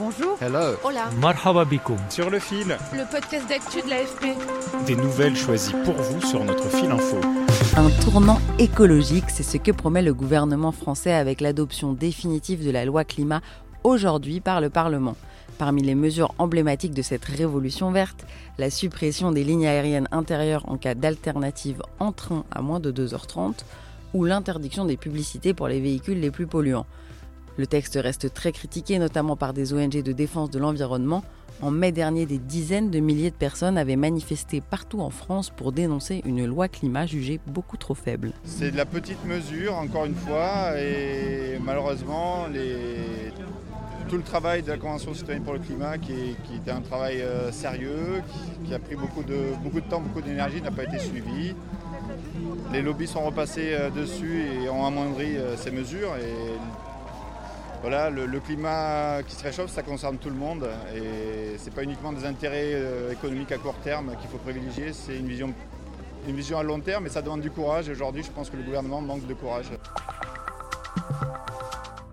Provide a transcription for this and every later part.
Bonjour. Hello. Hola. Marhaba bikoum. Sur le fil, Le podcast d'actu de l'AFP. des nouvelles choisies pour vous sur notre fil info. Un tournant écologique, c'est ce que promet le gouvernement français avec l'adoption définitive de la loi climat aujourd'hui par le Parlement. Parmi les mesures emblématiques de cette révolution verte, la suppression des lignes aériennes intérieures en cas d'alternative en train à moins de 2h30 ou l'interdiction des publicités pour les véhicules les plus polluants. Le texte reste très critiqué, notamment par des ONG de défense de l'environnement. En mai dernier, des dizaines de milliers de personnes avaient manifesté partout en France pour dénoncer une loi climat jugée beaucoup trop faible. C'est de la petite mesure, encore une fois, et malheureusement, tout le travail de la Convention citoyenne pour le climat, qui, était un travail euh, sérieux, qui, a pris beaucoup de, temps, beaucoup d'énergie, n'a pas été suivi. Les lobbies sont repassés euh, dessus et ont amoindri euh, ces mesures. Voilà, le, climat qui se réchauffe, ça concerne tout le monde. Et c'est pas uniquement des intérêts euh, économiques à court terme qu'il faut privilégier, c'est une vision, une vision à long terme et ça demande du courage. Et aujourd'hui, je pense que le gouvernement manque de courage.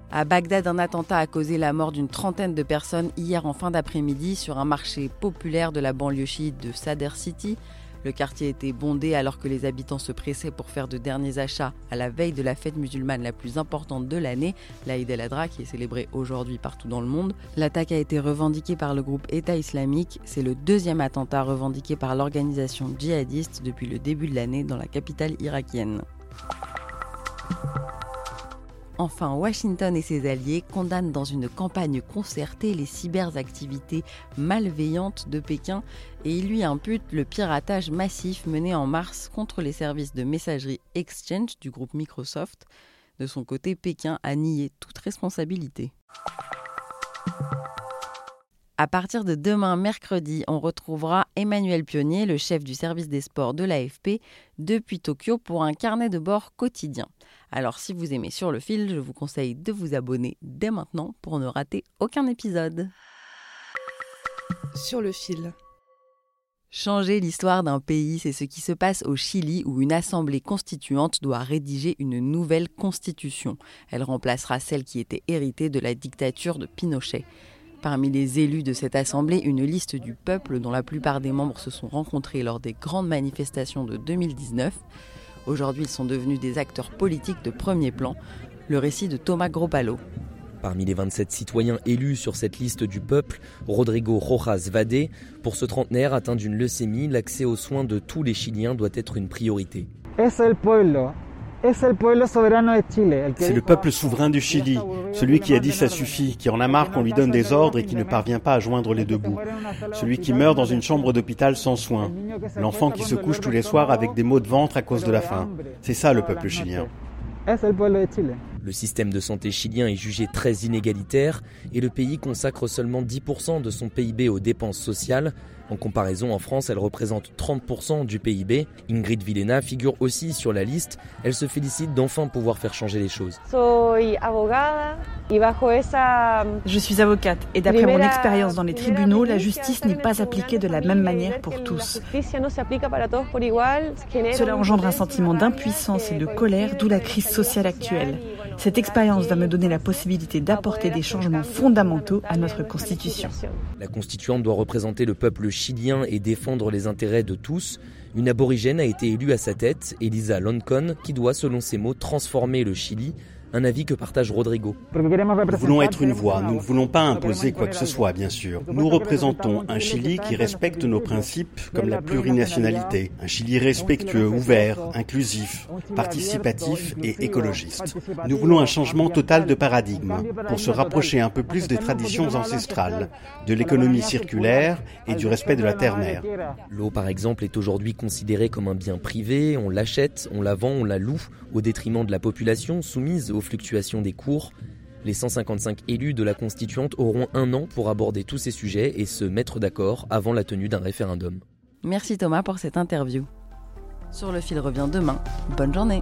À Bagdad, un attentat a causé la mort d'une trentaine de personnes hier en fin d'après-midi sur un marché populaire de la banlieue chiite de Sadr City. Le quartier était bondé alors que les habitants se pressaient pour faire de derniers achats à la veille de la fête musulmane la plus importante de l'année, l'Aïd el-Adha, qui est célébrée aujourd'hui partout dans le monde. L'attaque a été revendiquée par le groupe État islamique. C'est le deuxième attentat revendiqué par l'organisation djihadiste depuis le début de l'année dans la capitale irakienne. Enfin, Washington et ses alliés condamnent dans une campagne concertée les cyberactivités malveillantes de Pékin et ils lui imputent le piratage massif mené en mars contre les services de messagerie Exchange du groupe Microsoft. De son côté, Pékin a nié toute responsabilité. À partir de demain, mercredi, on retrouvera Emmanuel Pionnier, le chef du service des sports de l'AFP, depuis Tokyo pour un carnet de bord quotidien. Alors si vous aimez sur le fil, je vous conseille de vous abonner dès maintenant pour ne rater aucun épisode. Sur le fil. Changer l'histoire d'un pays, c'est ce qui se passe au Chili où une assemblée constituante doit rédiger une nouvelle constitution. Elle remplacera celle qui était héritée de la dictature de Pinochet. Parmi les élus de cette assemblée, une liste du peuple dont la plupart des membres se sont rencontrés lors des grandes manifestations de 2019. Aujourd'hui, ils sont devenus des acteurs politiques de premier plan. Le récit de Thomas Gropalo. Parmi les 27 citoyens élus sur cette liste du peuple, Rodrigo Rojas Vade, pour ce trentenaire atteint d'une leucémie, l'accès aux soins de tous les Chiliens doit être une priorité. Es el pueblo, C'est le peuple souverain du Chili, celui qui a dit ça suffit, qui en a marre qu'on lui donne des ordres et qui ne parvient pas à joindre les deux bouts. Celui qui meurt dans une chambre d'hôpital sans soins. L'enfant qui se couche tous les soirs avec des maux de ventre à cause de la faim. C'est ça le peuple chilien. Le système de santé chilien est jugé très inégalitaire et le pays consacre seulement 10% de son PIB aux dépenses sociales. En comparaison, en France, elle représente 30% du PIB. Ingrid Villena figure aussi sur la liste. Elle se félicite d'enfin pouvoir faire changer les choses. Je suis avocate et d'après mon expérience dans les tribunaux, la justice n'est pas appliquée de la même manière pour tous. Cela engendre un sentiment d'impuissance et de colère, d'où la crise sociale actuelle. Cette expérience va me donner la possibilité d'apporter des changements fondamentaux à notre Constitution. La constituante doit représenter le peuple chilien et défendre les intérêts de tous. Une aborigène a été élue à sa tête, Elisa Loncon, qui doit, selon ses mots, transformer le Chili, Un avis que partage Rodrigo. Nous voulons être une voix, nous ne voulons pas imposer quoi que ce soit, bien sûr. Nous représentons un Chili qui respecte nos principes comme la plurinationalité, un Chili respectueux, ouvert, inclusif, participatif et écologiste. Nous voulons un changement total de paradigme pour se rapprocher un peu plus des traditions ancestrales, de l'économie circulaire et du respect de la terre-mère. L'eau, par exemple, est aujourd'hui considérée comme un bien privé, on l'achète, on la vend, on la loue, au détriment de la population soumise aux fluctuations des cours. Les 155 élus de la constituante auront un an pour aborder tous ces sujets et se mettre d'accord avant la tenue d'un référendum. Merci Thomas pour cette interview. Sur le fil revient demain. Bonne journée.